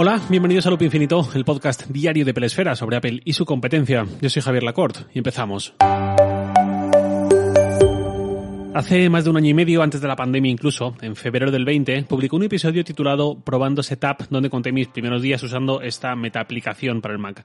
Hola, bienvenidos a Loop Infinito, el podcast diario de Pelesfera sobre Apple y su competencia. Yo soy Javier Lacorte y empezamos. Hace más de un año y medio, antes de la pandemia incluso, en febrero del 20, publicó un episodio titulado Probando Setup, donde conté mis primeros días usando esta meta aplicación para el Mac.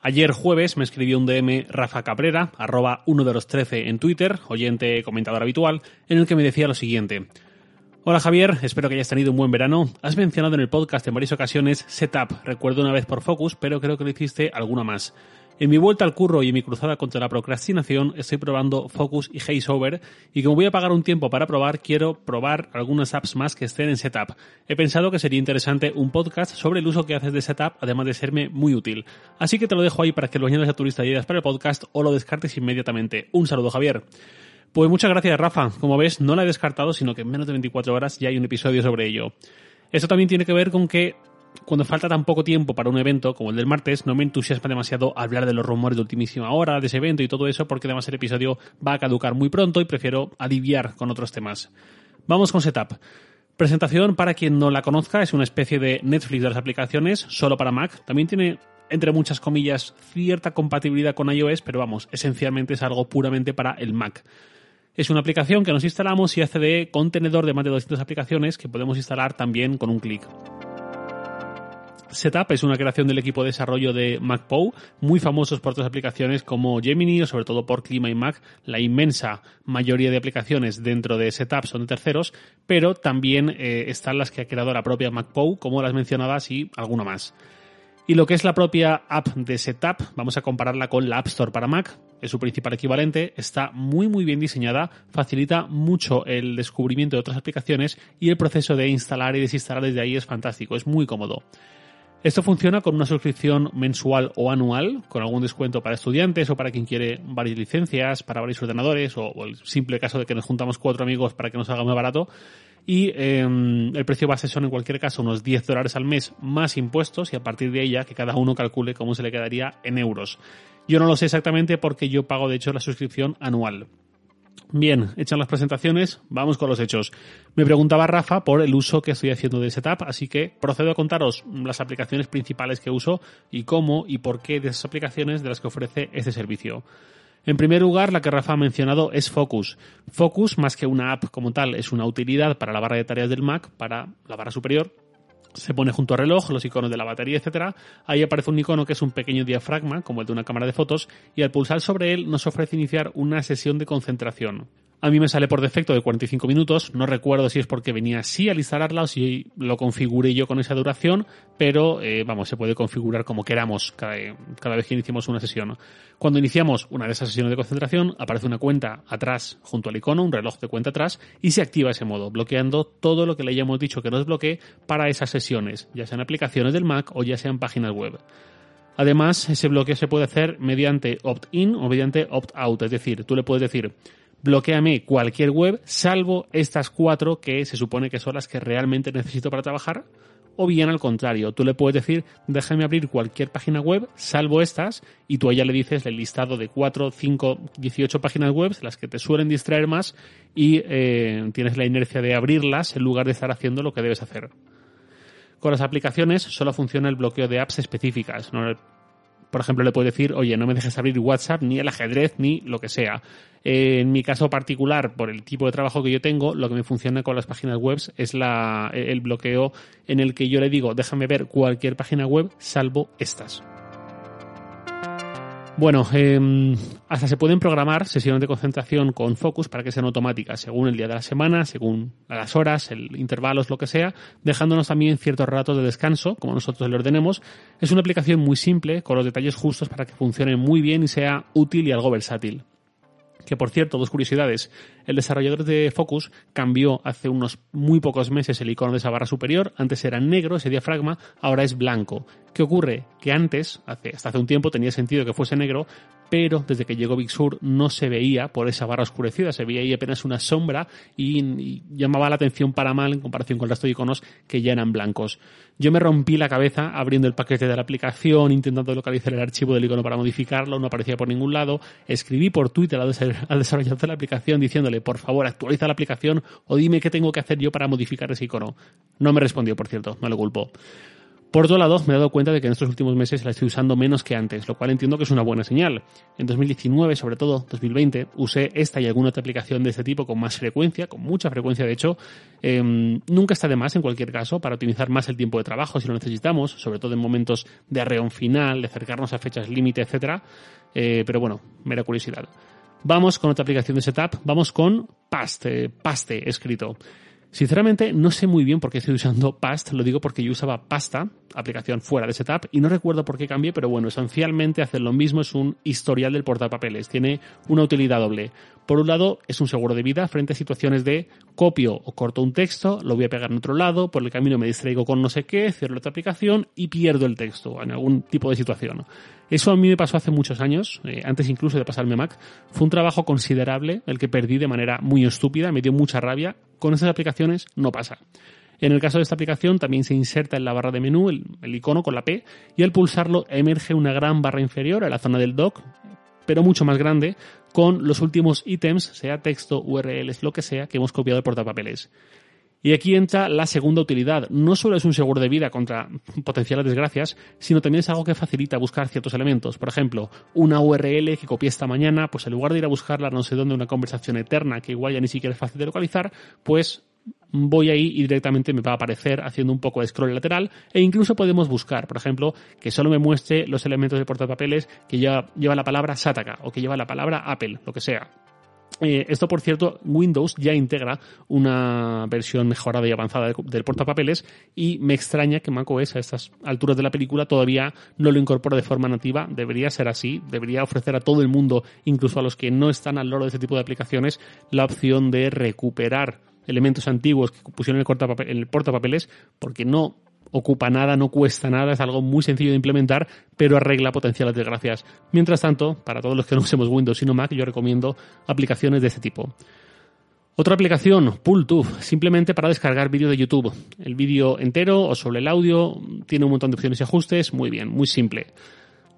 Ayer jueves me escribió un DM Rafa Cabrera, arroba uno de los 13 en Twitter, oyente comentador habitual, en el que me decía lo siguiente. Hola Javier, espero que hayas tenido un buen verano. Has mencionado en el podcast en varias ocasiones Setup, recuerdo una vez por Focus, pero creo que lo hiciste alguna más. En mi vuelta al curro y en mi cruzada contra la procrastinación estoy probando Focus y HazeOver y como voy a pagar un tiempo para probar, quiero probar algunas apps más que estén en Setup. He pensado que sería interesante un podcast sobre el uso que haces de Setup, además de serme muy útil. Así que te lo dejo ahí para que lo añadas a tu lista de ideas para el podcast o lo descartes inmediatamente. Un saludo Javier. Pues muchas gracias, Rafa. Como ves, no la he descartado, sino que en menos de 24 horas ya hay un episodio sobre ello. Esto también tiene que ver con que cuando falta tan poco tiempo para un evento como el del martes, no me entusiasma demasiado hablar de los rumores de ultimísima hora, de ese evento y todo eso, porque además el episodio va a caducar muy pronto y prefiero aliviar con otros temas. Vamos con Setup. Presentación para quien no la conozca, es una especie de Netflix de las aplicaciones, solo para Mac. También tiene, entre muchas comillas, cierta compatibilidad con iOS, pero vamos, esencialmente es algo puramente para el Mac. Es una aplicación que nos instalamos y hace de contenedor de más de 200 aplicaciones que podemos instalar también con un clic. Setup es una creación del equipo de desarrollo de MacPow, muy famosos por otras aplicaciones como Gemini o sobre todo por Clima y Mac. La inmensa mayoría de aplicaciones dentro de Setup son de terceros, pero también eh, están las que ha creado la propia MacPow, como las mencionadas y alguna más. Y lo que es la propia app de Setup, vamos a compararla con la App Store para Mac, es su principal equivalente, está muy muy bien diseñada, facilita mucho el descubrimiento de otras aplicaciones y el proceso de instalar y desinstalar desde ahí es fantástico, es muy cómodo. Esto funciona con una suscripción mensual o anual, con algún descuento para estudiantes o para quien quiere varias licencias, para varios ordenadores o, el simple caso de que nos juntamos cuatro amigos para que nos haga más barato. Y em, el precio base son en cualquier caso unos 10 dólares al mes más impuestos y a partir de ella que cada uno calcule cómo se le quedaría en euros. Yo no lo sé exactamente porque yo pago de hecho la suscripción anual. Bien, hechas las presentaciones, vamos con los hechos. Me preguntaba Rafa por el uso que estoy haciendo de Setup, así que procedo a contaros las aplicaciones principales que uso y cómo y por qué de esas aplicaciones de las que ofrece este servicio. En primer lugar, la que Rafa ha mencionado es Focus. Focus, más que una app como tal, es una utilidad para la barra de tareas del Mac, para la barra superior, se pone junto al reloj, los iconos de la batería, etcétera. Ahí aparece un icono que es un pequeño diafragma, como el de una cámara de fotos, y al pulsar sobre él nos ofrece iniciar una sesión de concentración. A mí me sale por defecto de 45 minutos, no recuerdo si es porque venía así al instalarla o si lo configuré yo con esa duración, pero eh, vamos, se puede configurar como queramos cada, cada, vez que iniciemos una sesión. Cuando iniciamos una de esas sesiones de concentración, aparece una cuenta atrás junto al icono, un reloj de cuenta atrás, y se activa ese modo, bloqueando todo lo que le hayamos dicho que nos bloquee para esas sesiones, ya sean aplicaciones del Mac o ya sean páginas web. Además, ese bloqueo se puede hacer mediante opt-in o mediante opt-out, es decir, tú le puedes decir, bloqueame cualquier web salvo estas cuatro que se supone que son las que realmente necesito para trabajar. O bien al contrario, tú le puedes decir, déjame abrir cualquier página web, salvo estas, y tú a ella le dices el listado de 4, 5, 18 páginas web, las que te suelen distraer más, y eh, tienes la inercia de abrirlas en lugar de estar haciendo lo que debes hacer. Con las aplicaciones solo funciona el bloqueo de apps específicas, no por ejemplo, le puedes decir, oye, no me dejes abrir WhatsApp, ni el ajedrez, ni lo que sea. Eh, en mi caso particular, por el tipo de trabajo que yo tengo, lo que me funciona con las páginas web es la, el bloqueo en el que yo le digo, déjame ver cualquier página web salvo estas. Bueno, eh, hasta se pueden programar sesiones de concentración con Focus para que sean automáticas, según el día de la semana, según las horas, el intervalos, lo que sea, dejándonos también ciertos ratos de descanso, como nosotros le ordenemos. Es una aplicación muy simple, con los detalles justos para que funcione muy bien y sea útil y algo versátil. Que por cierto, dos curiosidades. El desarrollador de Focus cambió hace unos muy pocos meses el icono de esa barra superior. Antes era negro ese diafragma, ahora es blanco. ¿Qué ocurre? Que antes, hace, hasta hace un tiempo, tenía sentido que fuese negro, pero desde que llegó Big Sur no se veía por esa barra oscurecida, se veía ahí apenas una sombra y, llamaba la atención para mal en comparación con el resto de iconos que ya eran blancos. Yo me rompí la cabeza abriendo el paquete de la aplicación, intentando localizar el archivo del icono para modificarlo, no aparecía por ningún lado. Escribí por Twitter al desarrollador de la aplicación diciéndole, por favor, actualiza la aplicación o dime qué tengo que hacer yo para modificar ese icono. No me respondió, por cierto, no le culpo. Por otro lado, me he dado cuenta de que en estos últimos meses la estoy usando menos que antes, lo cual entiendo que es una buena señal. En 2019, sobre todo 2020, usé esta y alguna otra aplicación de este tipo con más frecuencia, con mucha frecuencia de hecho. Em, nunca está de más en cualquier caso para optimizar más el tiempo de trabajo si lo necesitamos, sobre todo en momentos de arreón final, de acercarnos a fechas límite, etcétera. Eh, pero bueno, mera curiosidad. Vamos con otra aplicación de setup, vamos con eh, Paste escrito. Sinceramente, no sé muy bien por qué estoy usando Past, lo digo porque yo usaba Pasta, aplicación fuera de Setup, y no recuerdo por qué cambié, pero bueno, esencialmente hacer lo mismo es un historial del portapapeles, tiene una utilidad doble. Por un lado, es un seguro de vida frente a situaciones de copio o corto un texto, lo voy a pegar en otro lado, por el camino me distraigo con no sé qué, cierro otra aplicación y pierdo el texto en algún tipo de situación. Eso a mí me pasó hace muchos años, eh, antes incluso de pasarme Mac. Fue un trabajo considerable el que perdí de manera muy estúpida, me dio mucha rabia. Con esas aplicaciones no pasa. En el caso de esta aplicación también se inserta en la barra de menú el, el, icono con la P y al pulsarlo emerge una gran barra inferior a la zona del dock, pero mucho más grande, con los últimos ítems, sea texto, URLs, lo que sea, que hemos copiado del portapapeles. Y aquí entra la segunda utilidad. No solo es un seguro de vida contra potenciales desgracias, sino también es algo que facilita buscar ciertos elementos. Por ejemplo, una URL que copié esta mañana, pues en lugar de ir a buscarla no sé dónde, una conversación eterna que igual ya ni siquiera es fácil de localizar, pues voy ahí y directamente me va a aparecer haciendo un poco de scroll lateral e incluso podemos buscar, por ejemplo, que solo me muestre los elementos de portapapeles que lleva, lleva la palabra Sataka o que lleva la palabra Apple, lo que sea. Eh, esto, por cierto, Windows ya integra una versión mejorada y avanzada del portapapeles y me extraña que macOS a estas alturas de la película todavía no lo incorpore de forma nativa. Debería ser así, debería ofrecer a todo el mundo, incluso a los que no están al loro de este tipo de aplicaciones, la opción de recuperar elementos antiguos que pusieron en el, portapapeles porque no ocupa nada, no cuesta nada, es algo muy sencillo de implementar, pero arregla potenciales desgracias. Mientras tanto, para todos los que no usemos Windows sino Mac, yo recomiendo aplicaciones de este tipo. Otra aplicación, PullTube, simplemente para descargar vídeo de YouTube. El vídeo entero o sobre el audio, tiene un montón de opciones y ajustes, muy bien, muy simple.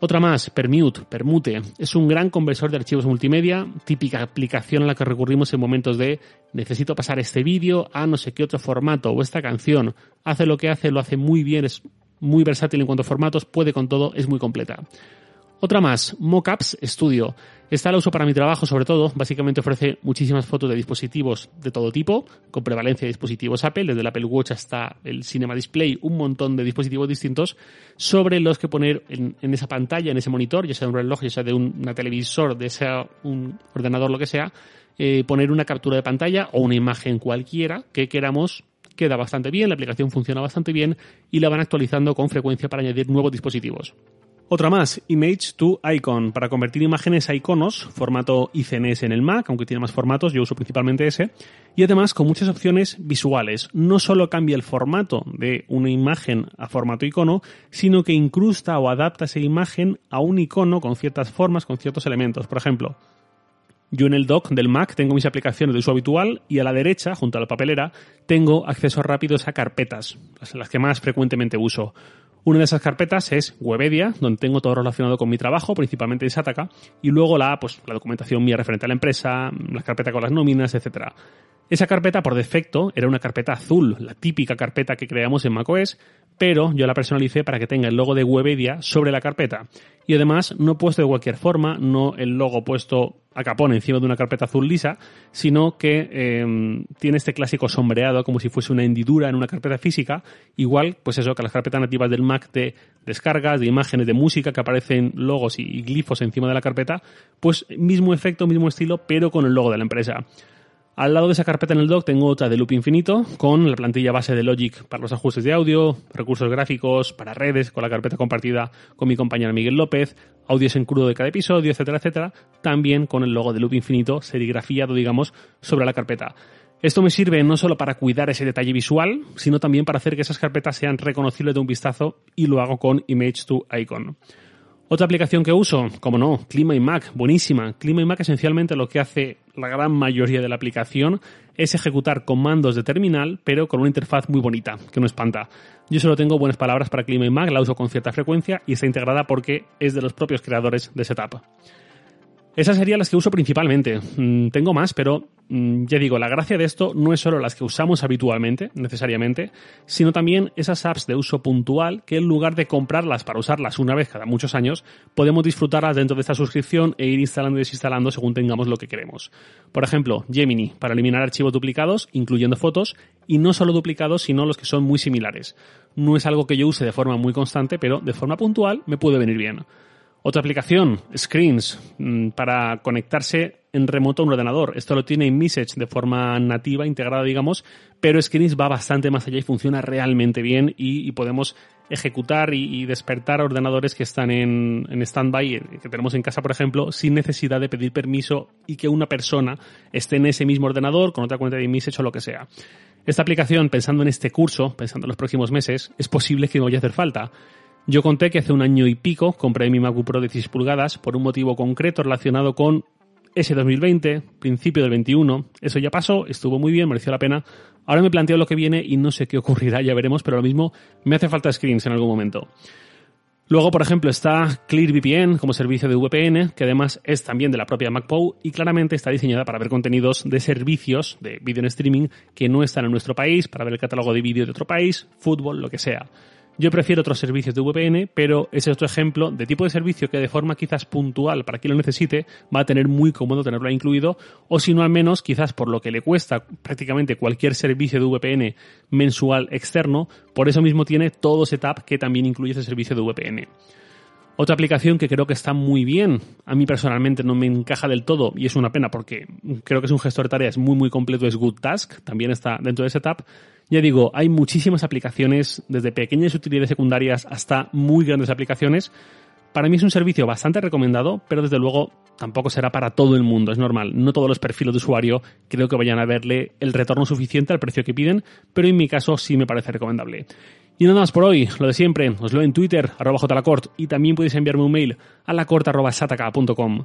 Otra más, Permute, Permute. Es un gran conversor de archivos multimedia, típica aplicación a la que recurrimos en momentos de necesito pasar este vídeo a no sé qué otro formato o esta canción. Hace lo que hace, lo hace muy bien, es muy versátil en cuanto a formatos, puede con todo, es muy completa. Otra más, Mockups Studio. Esta la uso para mi trabajo sobre todo, básicamente ofrece muchísimas fotos de dispositivos de todo tipo, con prevalencia de dispositivos Apple, desde el Apple Watch hasta el Cinema Display, un montón de dispositivos distintos, sobre los que poner en, esa pantalla, en ese monitor, ya sea de un reloj, ya sea de un una televisor, de sea un ordenador, lo que sea, eh, poner una captura de pantalla o una imagen cualquiera que queramos queda bastante bien, la aplicación funciona bastante bien y la van actualizando con frecuencia para añadir nuevos dispositivos. Otra más, Image to Icon, para convertir imágenes a iconos, formato ICNS en el Mac, aunque tiene más formatos, yo uso principalmente ese, y además con muchas opciones visuales. No solo cambia el formato de una imagen a formato icono, sino que incrusta o adapta esa imagen a un icono con ciertas formas, con ciertos elementos. Por ejemplo, yo en el dock del Mac tengo mis aplicaciones de uso habitual y a la derecha, junto a la papelera, tengo acceso rápido a carpetas, las que más frecuentemente uso. Una de esas carpetas es Webedia, donde tengo todo relacionado con mi trabajo, principalmente en Sataka, y luego la, pues, la documentación mía referente a la empresa, la carpeta con las nóminas, etcétera. Esa carpeta por defecto era una carpeta azul, la típica carpeta que creamos en macOS, pero yo la personalicé para que tenga el logo de Webedia sobre la carpeta. Y además no puesto de cualquier forma, no el logo puesto a capón encima de una carpeta azul lisa, sino que em, tiene este clásico sombreado como si fuese una hendidura en una carpeta física, igual, pues eso, que las carpetas nativas del Mac de descargas, de imágenes, de música, que aparecen logos y glifos encima de la carpeta, pues mismo efecto, mismo estilo, pero con el logo de la empresa. Al lado de esa carpeta en el dock tengo otra de loop infinito con la plantilla base de Logic para los ajustes de audio, recursos gráficos, para redes, con la carpeta compartida con mi compañero Miguel López, audios en crudo de cada episodio, etcétera, etcétera, también con el logo de loop infinito serigrafiado, digamos, sobre la carpeta. Esto me sirve no solo para cuidar ese detalle visual, sino también para hacer que esas carpetas sean reconocibles de un vistazo y lo hago con Image to Icon. Otra aplicación que uso, como no, Clima y Mac, buenísima. Clima y Mac esencialmente lo que hace la gran mayoría de la aplicación es ejecutar comandos de terminal, pero con una interfaz muy bonita, que no espanta. Yo solo tengo buenas palabras para Clima y Mac, la uso con cierta frecuencia y está integrada porque es de los propios creadores de Setup. Esas serían las que uso principalmente. Mm, tengo más, pero mm, ya digo, la gracia de esto no es solo las que usamos habitualmente, necesariamente, sino también esas apps de uso puntual que en lugar de comprarlas para usarlas una vez cada muchos años, podemos disfrutarlas dentro de esta suscripción e ir instalando y desinstalando según tengamos lo que queremos. Por ejemplo, Gemini, para eliminar archivos duplicados, incluyendo fotos, y no solo duplicados, sino los que son muy similares. No es algo que yo use de forma muy constante, pero de forma puntual me puede venir bien. Otra aplicación, Screens, mm, para conectarse en remoto a un ordenador. Esto lo tiene InMessage de forma nativa, integrada, digamos, pero Screens va bastante más allá y funciona realmente bien y, podemos ejecutar y, despertar ordenadores que están en, en stand-by, eh, que tenemos en casa, por ejemplo, sin necesidad de pedir permiso y que una persona esté en ese mismo ordenador con otra cuenta de InMessage o lo que sea. Esta aplicación, pensando en este curso, pensando en los próximos meses, es posible que no vaya a hacer falta. Yo conté que hace un año y pico compré mi MacBook Pro de 16 pulgadas por un motivo concreto relacionado con ese 2020, principio del 21. Eso ya pasó, estuvo muy bien, mereció la pena. Ahora me planteo lo que viene y no sé qué ocurrirá, ya veremos, pero lo mismo me hace falta screens en algún momento. Luego, por ejemplo, está ClearVPN como servicio de VPN, que además es también de la propia MacPo y claramente está diseñada para ver contenidos de servicios de vídeo en streaming que no están en nuestro país, para ver el catálogo de vídeo de otro país, fútbol, lo que sea. Yo prefiero otros servicios de VPN, pero ese es otro ejemplo de tipo de servicio que de forma quizás puntual para quien lo necesite va a tener muy cómodo tenerlo incluido, o si no al menos quizás por lo que le cuesta prácticamente cualquier servicio de VPN mensual externo, por eso mismo tiene todo setup que también incluye ese servicio de VPN. Otra aplicación que creo que está muy bien, a mí personalmente no me encaja del todo y es una pena porque creo que es un gestor de tareas muy muy completo, es GoodTask, también está dentro de Setup, ya digo, hay muchísimas aplicaciones, desde pequeñas utilidades secundarias hasta muy grandes aplicaciones. Para mí es un servicio bastante recomendado, pero desde luego tampoco será para todo el mundo, es normal. No todos los perfiles de usuario creo que vayan a verle el retorno suficiente al precio que piden, pero en mi caso sí me parece recomendable. Y nada más por hoy, lo de siempre, os leo en Twitter, arroba jlacort, y también podéis enviarme un mail a lacort.sataka.com.